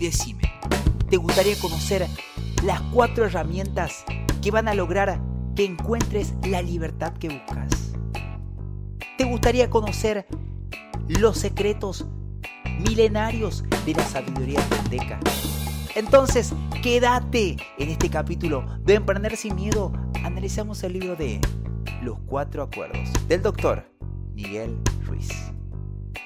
Decime, ¿te gustaría conocer las cuatro herramientas que van a lograr que encuentres la libertad que buscas? ¿Te gustaría conocer los secretos milenarios de la sabiduría tolteca? Entonces, quédate en este capítulo de Emprender sin Miedo. Analizamos el libro de Los Cuatro Acuerdos del doctor Miguel Ruiz.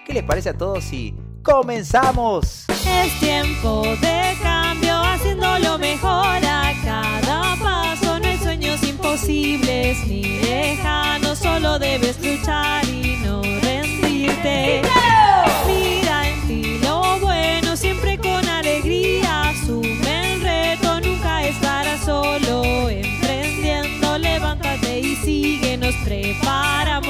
¿Qué les parece a todos si comenzamos? Es tiempo de cambio, haciendo lo mejor a cada paso. No hay sueños imposibles ni lejanos, solo debes luchar y no rendirte. Mira en ti lo bueno, siempre con alegría. Asume el reto, nunca estarás solo. Emprendiendo, levántate y sigue, nos preparamos.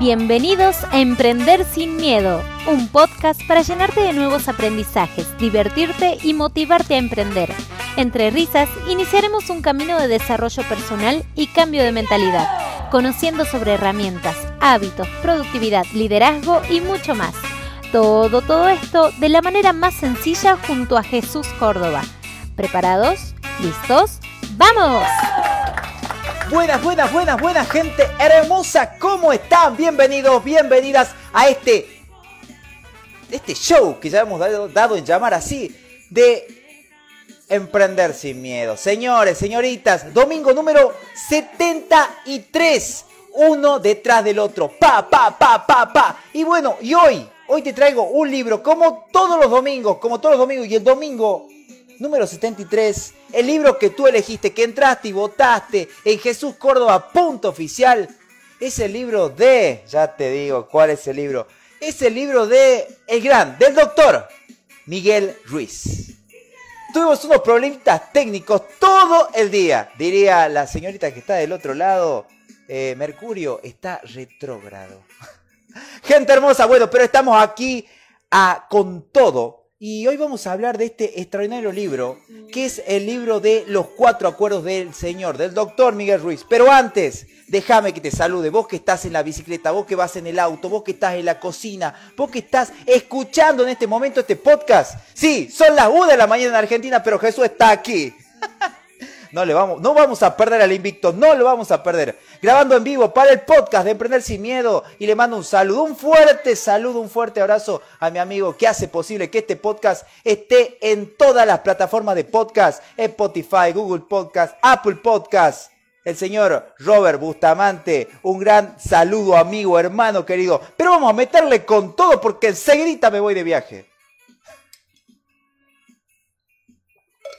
Bienvenidos a Emprender sin Miedo, un podcast para llenarte de nuevos aprendizajes, divertirte y motivarte a emprender. Entre risas, iniciaremos un camino de desarrollo personal y cambio de mentalidad, conociendo sobre herramientas, hábitos, productividad, liderazgo y mucho más. Todo, todo esto de la manera más sencilla junto a Jesús Córdoba. ¿Preparados? ¿Listos? ¡Vamos! Buenas, buenas, buenas, buenas gente hermosa, ¿cómo están? Bienvenidos, bienvenidas a este este show que ya hemos dado, dado en llamar así de Emprender sin miedo. Señores, señoritas, domingo número 73, uno detrás del otro, pa, pa, pa, pa, pa. Y bueno, y hoy, hoy te traigo un libro como todos los domingos, como todos los domingos y el domingo número 73, el libro que tú elegiste, que entraste y votaste en Jesús Córdoba, punto oficial, es el libro de, ya te digo cuál es el libro, es el libro de el gran, del doctor Miguel Ruiz. Tuvimos unos problemitas técnicos todo el día, diría la señorita que está del otro lado, eh, Mercurio está retrógrado. Gente hermosa, bueno, pero estamos aquí a, con todo y hoy vamos a hablar de este extraordinario libro, que es el libro de los cuatro acuerdos del Señor, del doctor Miguel Ruiz. Pero antes, déjame que te salude, vos que estás en la bicicleta, vos que vas en el auto, vos que estás en la cocina, vos que estás escuchando en este momento este podcast. Sí, son las 1 de la mañana en Argentina, pero Jesús está aquí. No, le vamos, no vamos a perder al invicto, no lo vamos a perder. Grabando en vivo para el podcast de Emprender Sin Miedo y le mando un saludo, un fuerte saludo, un fuerte abrazo a mi amigo que hace posible que este podcast esté en todas las plataformas de podcast, Spotify, Google Podcast, Apple Podcast. El señor Robert Bustamante, un gran saludo amigo, hermano querido. Pero vamos a meterle con todo porque enseguida me voy de viaje.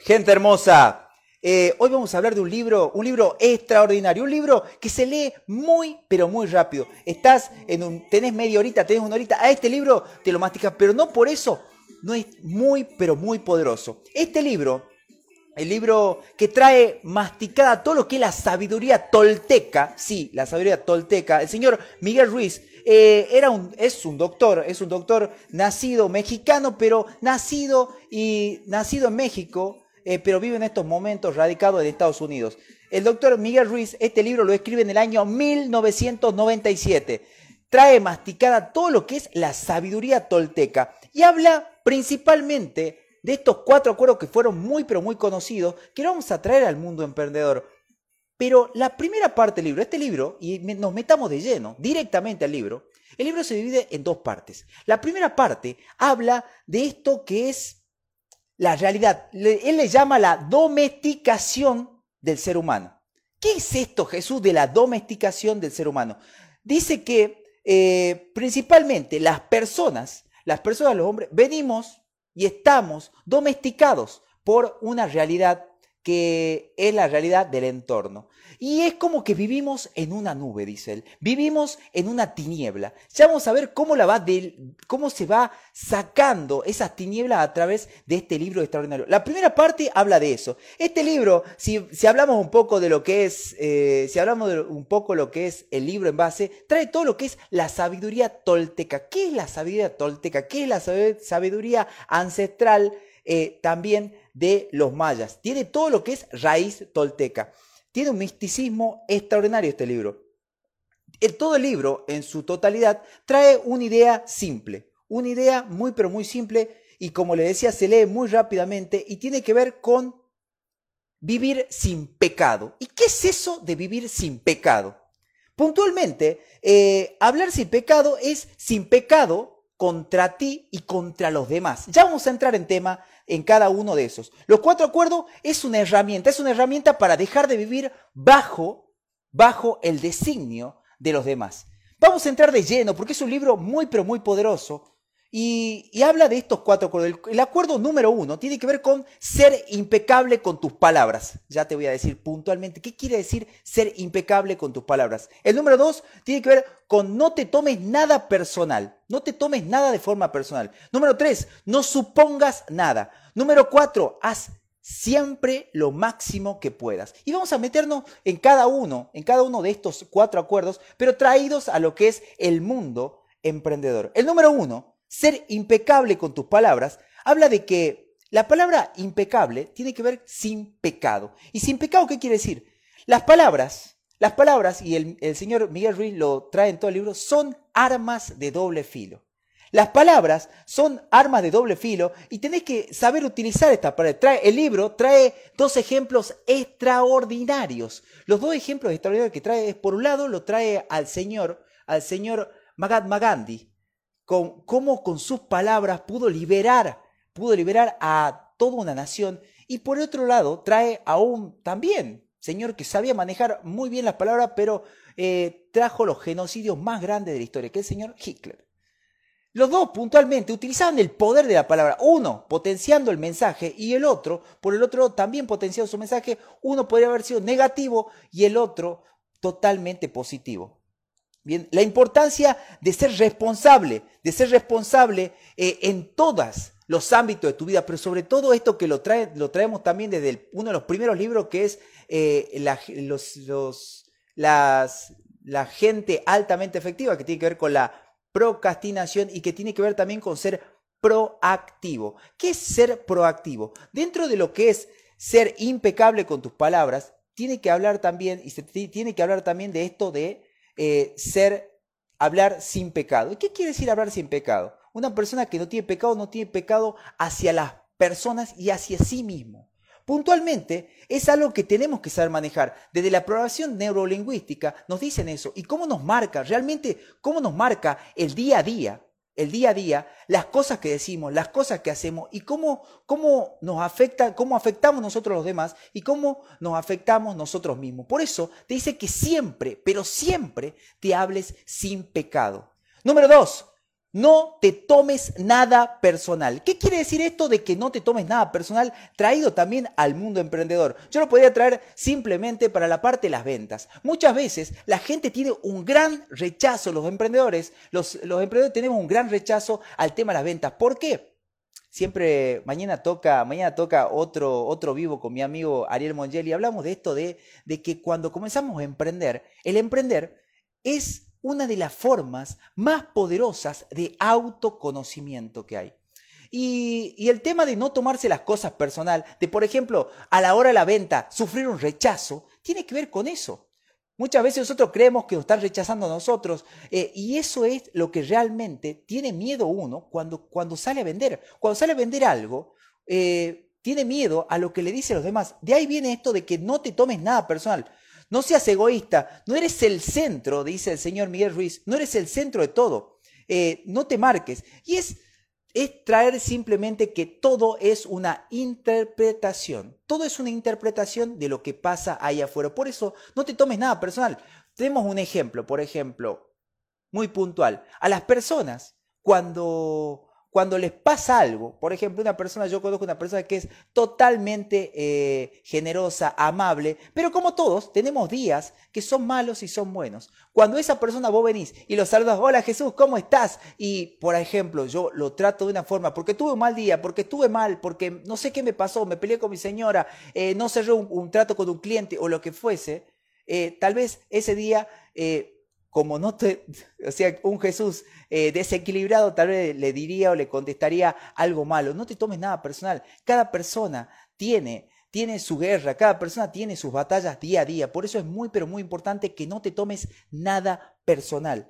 Gente hermosa, eh, hoy vamos a hablar de un libro, un libro extraordinario, un libro que se lee muy, pero muy rápido. Estás en un, tenés media horita, tenés una horita, a este libro te lo masticas, pero no por eso, no es muy, pero muy poderoso. Este libro, el libro que trae masticada todo lo que es la sabiduría tolteca, sí, la sabiduría tolteca, el señor Miguel Ruiz, eh, era un, es un doctor, es un doctor nacido mexicano, pero nacido y nacido en México, eh, pero vive en estos momentos radicado en Estados Unidos. El doctor Miguel Ruiz, este libro lo escribe en el año 1997. Trae masticada todo lo que es la sabiduría tolteca y habla principalmente de estos cuatro acuerdos que fueron muy pero muy conocidos que lo vamos a traer al mundo emprendedor. Pero la primera parte del libro, este libro, y nos metamos de lleno directamente al libro, el libro se divide en dos partes. La primera parte habla de esto que es la realidad. Él le llama la domesticación del ser humano. ¿Qué es esto, Jesús, de la domesticación del ser humano? Dice que eh, principalmente las personas, las personas, los hombres, venimos y estamos domesticados por una realidad que es la realidad del entorno. Y es como que vivimos en una nube, dice él. Vivimos en una tiniebla. Ya vamos a ver cómo, la va cómo se va sacando esas tinieblas a través de este libro extraordinario. La primera parte habla de eso. Este libro, si, si hablamos un poco de lo que es, eh, si hablamos un poco lo que es el libro en base, trae todo lo que es la sabiduría tolteca. ¿Qué es la sabiduría tolteca? ¿Qué es la sabiduría ancestral eh, también de los mayas? Tiene todo lo que es raíz tolteca. Tiene un misticismo extraordinario este libro. El, todo el libro, en su totalidad, trae una idea simple, una idea muy pero muy simple y como le decía, se lee muy rápidamente y tiene que ver con vivir sin pecado. ¿Y qué es eso de vivir sin pecado? Puntualmente, eh, hablar sin pecado es sin pecado contra ti y contra los demás. Ya vamos a entrar en tema en cada uno de esos. Los cuatro acuerdos es una herramienta, es una herramienta para dejar de vivir bajo, bajo el designio de los demás. Vamos a entrar de lleno porque es un libro muy pero muy poderoso y, habla de estos cuatro acuerdos. El, acuerdo número uno tiene que ver con ser impecable con tus palabras. Ya te voy a decir puntualmente qué quiere decir ser impecable con tus palabras. El número dos tiene que ver con no te tomes nada personal. No te tomes nada de forma personal. Número tres, no supongas nada. Número cuatro, haz siempre lo máximo que puedas. Y vamos a meternos en cada uno, en cada uno de estos cuatro acuerdos, pero traídos a lo que es el mundo emprendedor. El número uno ser impecable con tus palabras, habla de que la palabra impecable tiene que ver sin pecado. ¿Y sin pecado qué quiere decir? Las palabras, las palabras, y el, señor Miguel Ruiz lo trae en todo el libro, son armas de doble filo. Las palabras son armas de doble filo y tenés que saber utilizar esta palabra. Trae, el libro trae dos ejemplos extraordinarios. Los dos ejemplos extraordinarios que trae es, por un lado, lo trae al señor, al señor Mahatma Gandhi, con cómo con sus palabras pudo liberar, pudo liberar a toda una nación. Y por otro lado, trae a un también señor que sabía manejar muy bien las palabras, pero eh, trajo los genocidios más grandes de la historia, que es el señor Hitler. Los dos puntualmente utilizaban el poder de la palabra, uno potenciando el mensaje y el otro, por el otro también potenciando su mensaje, uno podría haber sido negativo y el otro totalmente positivo. Bien, la importancia de ser responsable, de ser responsable eh, en todos los ámbitos de tu vida, pero sobre todo esto que lo, trae, lo traemos también desde uno de los primeros libros que es eh, la, la gente altamente efectiva, que tiene que ver con la procrastinación y que tiene que ver también con ser proactivo. ¿Qué es ser proactivo? Dentro de lo que es ser impecable con tus palabras, tiene que hablar también, y se tiene que hablar también de esto de eh, ser, hablar sin pecado. ¿Y qué quiere decir hablar sin pecado? Una persona que no tiene pecado no tiene pecado hacia las personas y hacia sí mismo. Puntualmente es algo que tenemos que saber manejar. Desde la programación neurolingüística nos dicen eso. ¿Y cómo nos marca? Realmente, ¿cómo nos marca el día a día? El día a día, las cosas que decimos, las cosas que hacemos y cómo, cómo nos afecta, cómo afectamos nosotros los demás y cómo nos afectamos nosotros mismos. Por eso te dice que siempre, pero siempre te hables sin pecado. Número dos, no te tomes nada personal. ¿Qué quiere decir esto de que no te tomes nada personal traído también al mundo emprendedor? Yo lo podría traer simplemente para la parte de las ventas. Muchas veces la gente tiene un gran rechazo, los emprendedores, los, emprendedores tenemos un gran rechazo al tema de las ventas. ¿Por qué? Siempre mañana toca, mañana toca otro, otro vivo con mi amigo Ariel Mongeli. Hablamos de esto de que cuando comenzamos a emprender, el emprender es una de las formas más poderosas de autoconocimiento que hay. Y, el tema de no tomarse las cosas personal, de por ejemplo, a la hora de la venta, sufrir un rechazo, tiene que ver con eso. Muchas veces nosotros creemos que nos están rechazando a nosotros eh, y eso es lo que realmente tiene miedo uno cuando, cuando sale a vender. Cuando sale a vender algo, eh, tiene miedo a lo que le dice a los demás. De ahí viene esto de que no te tomes nada personal. No seas egoísta, no eres el centro, dice el señor Miguel Ruiz, no eres el centro de todo. Eh, no te marques. Y es, es traer simplemente que todo es una interpretación. Todo es una interpretación de lo que pasa ahí afuera. Por eso no te tomes nada personal. Tenemos un ejemplo, por ejemplo, muy puntual. A las personas, cuando cuando les pasa algo, por ejemplo, una persona, yo conozco una persona que es totalmente eh, generosa, amable, pero como todos, tenemos días que son malos y son buenos. Cuando esa persona vos venís y lo saludas, hola Jesús, ¿cómo estás? Y, por ejemplo, yo lo trato de una forma, porque tuve un mal día, porque estuve mal, porque no sé qué me pasó, me peleé con mi señora, eh, no cerré un, trato con un cliente o lo que fuese, eh, tal vez ese día como no te, o sea, un Jesús eh, desequilibrado tal vez le diría o le contestaría algo malo. No te tomes nada personal. Cada persona tiene, tiene su guerra, cada persona tiene sus batallas día a día. Por eso es muy, pero muy importante que no te tomes nada personal.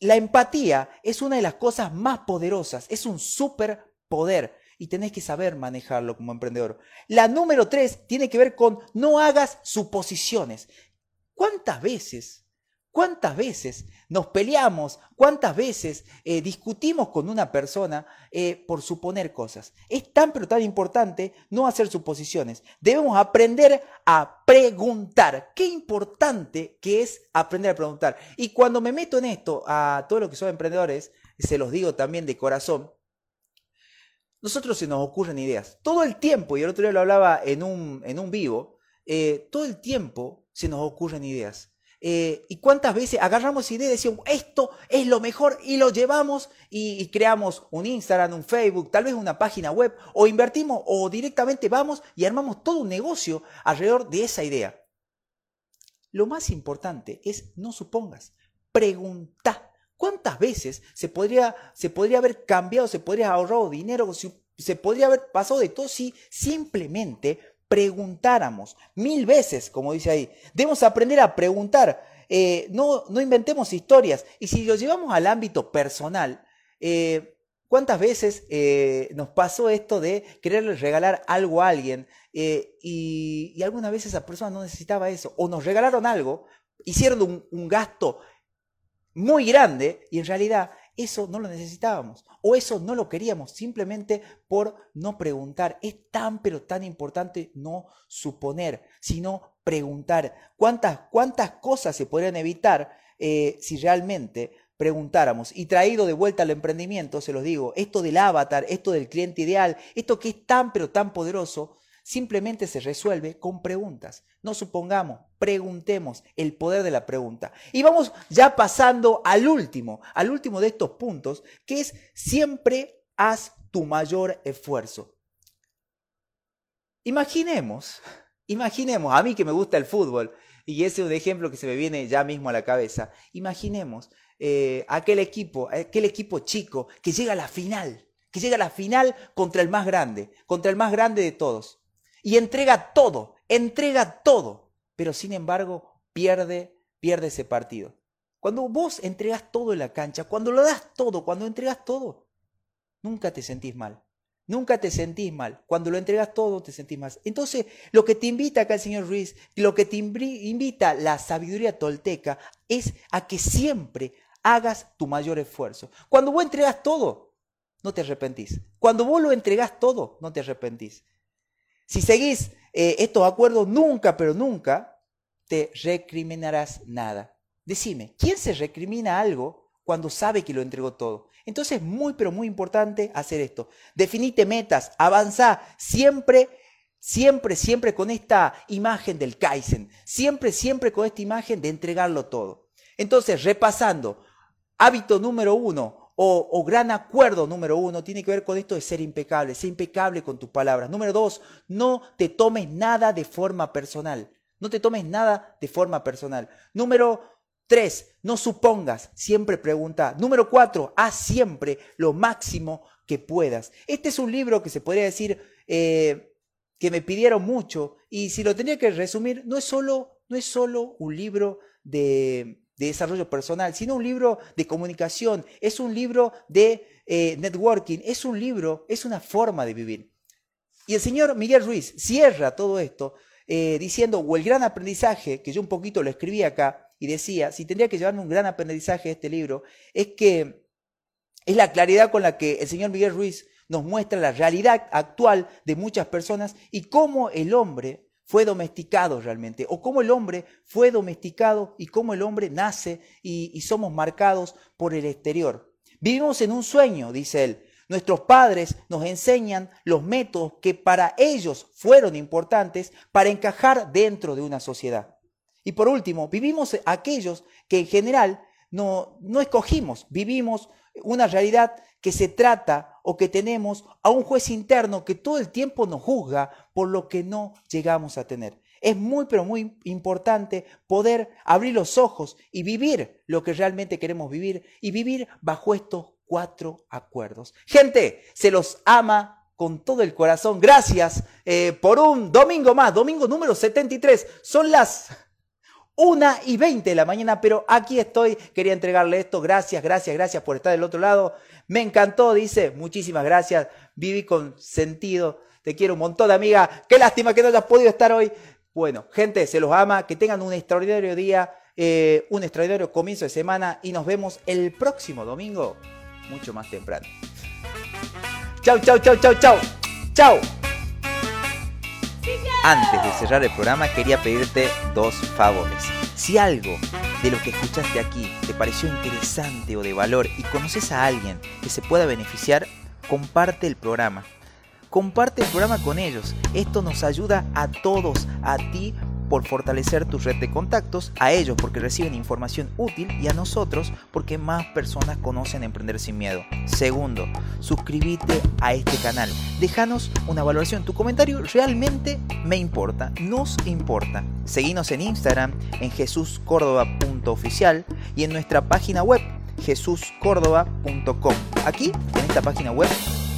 La empatía es una de las cosas más poderosas, es un superpoder. y tenés que saber manejarlo como emprendedor. La número tres tiene que ver con no hagas suposiciones. ¿Cuántas veces ¿Cuántas veces nos peleamos? ¿Cuántas veces eh, discutimos con una persona eh, por suponer cosas? Es tan pero tan importante no hacer suposiciones. Debemos aprender a preguntar. Qué importante que es aprender a preguntar. Y cuando me meto en esto a todos los que son emprendedores, se los digo también de corazón, nosotros se nos ocurren ideas. Todo el tiempo, y el otro día lo hablaba en un, en un vivo, eh, todo el tiempo se nos ocurren ideas. Eh, y cuántas veces agarramos ideas y decimos, esto es lo mejor y lo llevamos y, creamos un Instagram, un Facebook, tal vez una página web, o invertimos o directamente vamos y armamos todo un negocio alrededor de esa idea. Lo más importante es no supongas, pregunta. ¿Cuántas veces se podría, se podría haber cambiado, se podría haber ahorrado dinero, se podría haber pasado de todo si simplemente preguntáramos mil veces, como dice ahí. Debemos aprender a preguntar. Eh, no, no inventemos historias. Y si lo llevamos al ámbito personal, eh, ¿cuántas veces eh, nos pasó esto de quererle regalar algo a alguien y, y, algunas veces esa persona no necesitaba eso? O nos regalaron algo, hicieron un, un gasto muy grande y en realidad eso no lo necesitábamos o eso no lo queríamos simplemente por no preguntar. Es tan pero tan importante no suponer, sino preguntar. ¿Cuántas, cuántas cosas se podrían evitar eh, si realmente preguntáramos? Y traído de vuelta al emprendimiento, se los digo, esto del avatar, esto del cliente ideal, esto que es tan pero tan poderoso, simplemente se resuelve con preguntas. No supongamos, preguntemos el poder de la pregunta. Y vamos ya pasando al último, al último de estos puntos, que es siempre haz tu mayor esfuerzo. Imaginemos, imaginemos, a mí que me gusta el fútbol, y ese es un ejemplo que se me viene ya mismo a la cabeza, imaginemos eh, aquel equipo, aquel equipo chico que llega a la final, que llega a la final contra el más grande, contra el más grande de todos y entrega todo, entrega todo, pero sin embargo pierde, pierde ese partido. Cuando vos entregas todo en la cancha, cuando lo das todo, cuando entregas todo, nunca te sentís mal. Nunca te sentís mal. Cuando lo entregas todo, te sentís mal. Entonces, lo que te invita acá el señor Ruiz, lo que te invita la sabiduría tolteca, es a que siempre hagas tu mayor esfuerzo. Cuando vos entregas todo, no te arrepentís. Cuando vos lo entregás todo, no te arrepentís. Si seguís eh, estos acuerdos, nunca, pero nunca te recriminarás nada. Decime, ¿quién se recrimina algo cuando sabe que lo entregó todo? Entonces es muy, pero muy importante hacer esto. Definite metas, avanza siempre, siempre, siempre con esta imagen del Kaizen, siempre, siempre con esta imagen de entregarlo todo. Entonces, repasando, hábito número uno, o, gran acuerdo número uno tiene que ver con esto de ser impecable, ser impecable con tus palabras. Número dos, no te tomes nada de forma personal. No te tomes nada de forma personal. Número tres, no supongas, siempre pregunta. Número cuatro, haz siempre lo máximo que puedas. Este es un libro que se podría decir eh, que me pidieron mucho y si lo tenía que resumir, no es solo, no es solo un libro de, de desarrollo personal, sino un libro de comunicación, es un libro de eh, networking, es un libro, es una forma de vivir. Y el señor Miguel Ruiz cierra todo esto eh, diciendo, o el gran aprendizaje, que yo un poquito lo escribí acá y decía, si tendría que llevarme un gran aprendizaje de este libro, es que es la claridad con la que el señor Miguel Ruiz nos muestra la realidad actual de muchas personas y cómo el hombre fue domesticado realmente, o cómo el hombre fue domesticado y cómo el hombre nace y, somos marcados por el exterior. Vivimos en un sueño, dice él. Nuestros padres nos enseñan los métodos que para ellos fueron importantes para encajar dentro de una sociedad. Y por último, vivimos aquellos que en general no, no escogimos, vivimos una realidad que se trata o que tenemos a un juez interno que todo el tiempo nos juzga por lo que no llegamos a tener. Es muy, pero muy importante poder abrir los ojos y vivir lo que realmente queremos vivir y vivir bajo estos cuatro acuerdos. Gente, se los ama con todo el corazón. Gracias eh, por un domingo más, domingo número 73. Son las una y 20 de la mañana, pero aquí estoy. Quería entregarle esto. Gracias, gracias, gracias por estar del otro lado. Me encantó, dice. Muchísimas gracias. Viví con sentido. Te quiero un montón, amiga. Qué lástima que no hayas podido estar hoy. Bueno, gente, se los ama. Que tengan un extraordinario día, eh, un extraordinario comienzo de semana y nos vemos el próximo domingo, mucho más temprano. Chau, chau, chau, chau, chau. Chau. Antes de cerrar el programa quería pedirte dos favores. Si algo de lo que escuchaste aquí te pareció interesante o de valor y conoces a alguien que se pueda beneficiar, comparte el programa. Comparte el programa con ellos. Esto nos ayuda a todos, a ti por fortalecer tu red de contactos, a ellos porque reciben información útil y a nosotros porque más personas conocen Emprender sin Miedo. Segundo, suscríbete a este canal. Déjanos una valoración. Tu comentario realmente me importa, nos importa. Seguinos en Instagram en jesuscórdoba.oficial y en nuestra página web jesuscórdoba.com. Aquí, en esta página web,